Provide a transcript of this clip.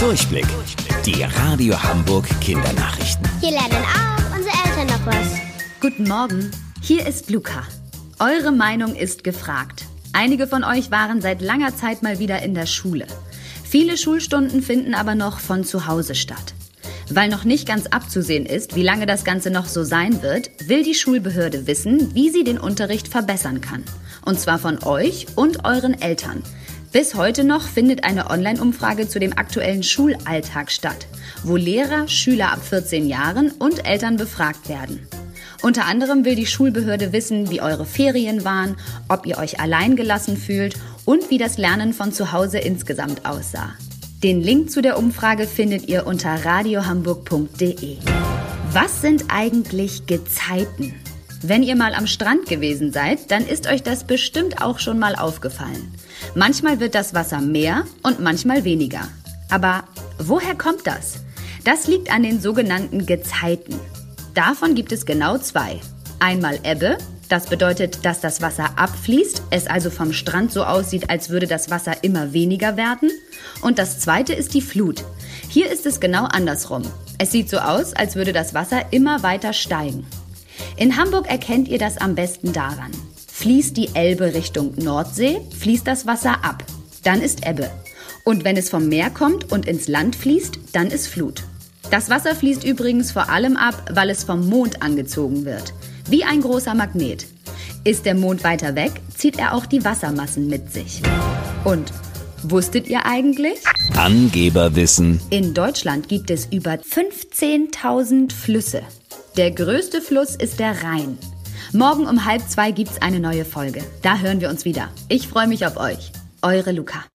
Durchblick. Die Radio Hamburg Kindernachrichten. Hier lernen auch unsere Eltern noch was. Guten Morgen, hier ist Luca. Eure Meinung ist gefragt. Einige von euch waren seit langer Zeit mal wieder in der Schule. Viele Schulstunden finden aber noch von zu Hause statt. Weil noch nicht ganz abzusehen ist, wie lange das Ganze noch so sein wird, will die Schulbehörde wissen, wie sie den Unterricht verbessern kann. Und zwar von euch und euren Eltern. Bis heute noch findet eine Online-Umfrage zu dem aktuellen Schulalltag statt, wo Lehrer, Schüler ab 14 Jahren und Eltern befragt werden. Unter anderem will die Schulbehörde wissen, wie eure Ferien waren, ob ihr euch allein gelassen fühlt und wie das Lernen von zu Hause insgesamt aussah. Den Link zu der Umfrage findet ihr unter radiohamburg.de. Was sind eigentlich Gezeiten? Wenn ihr mal am Strand gewesen seid, dann ist euch das bestimmt auch schon mal aufgefallen. Manchmal wird das Wasser mehr und manchmal weniger. Aber woher kommt das? Das liegt an den sogenannten Gezeiten. Davon gibt es genau zwei. Einmal Ebbe, das bedeutet, dass das Wasser abfließt, es also vom Strand so aussieht, als würde das Wasser immer weniger werden. Und das zweite ist die Flut. Hier ist es genau andersrum. Es sieht so aus, als würde das Wasser immer weiter steigen. In Hamburg erkennt ihr das am besten daran. Fließt die Elbe Richtung Nordsee, fließt das Wasser ab. Dann ist Ebbe. Und wenn es vom Meer kommt und ins Land fließt, dann ist Flut. Das Wasser fließt übrigens vor allem ab, weil es vom Mond angezogen wird. Wie ein großer Magnet. Ist der Mond weiter weg, zieht er auch die Wassermassen mit sich. Und wusstet ihr eigentlich? Angeberwissen. In Deutschland gibt es über 15.000 Flüsse. Der größte Fluss ist der Rhein. Morgen um halb zwei gibt's eine neue Folge. Da hören wir uns wieder. Ich freue mich auf euch. Eure Luca.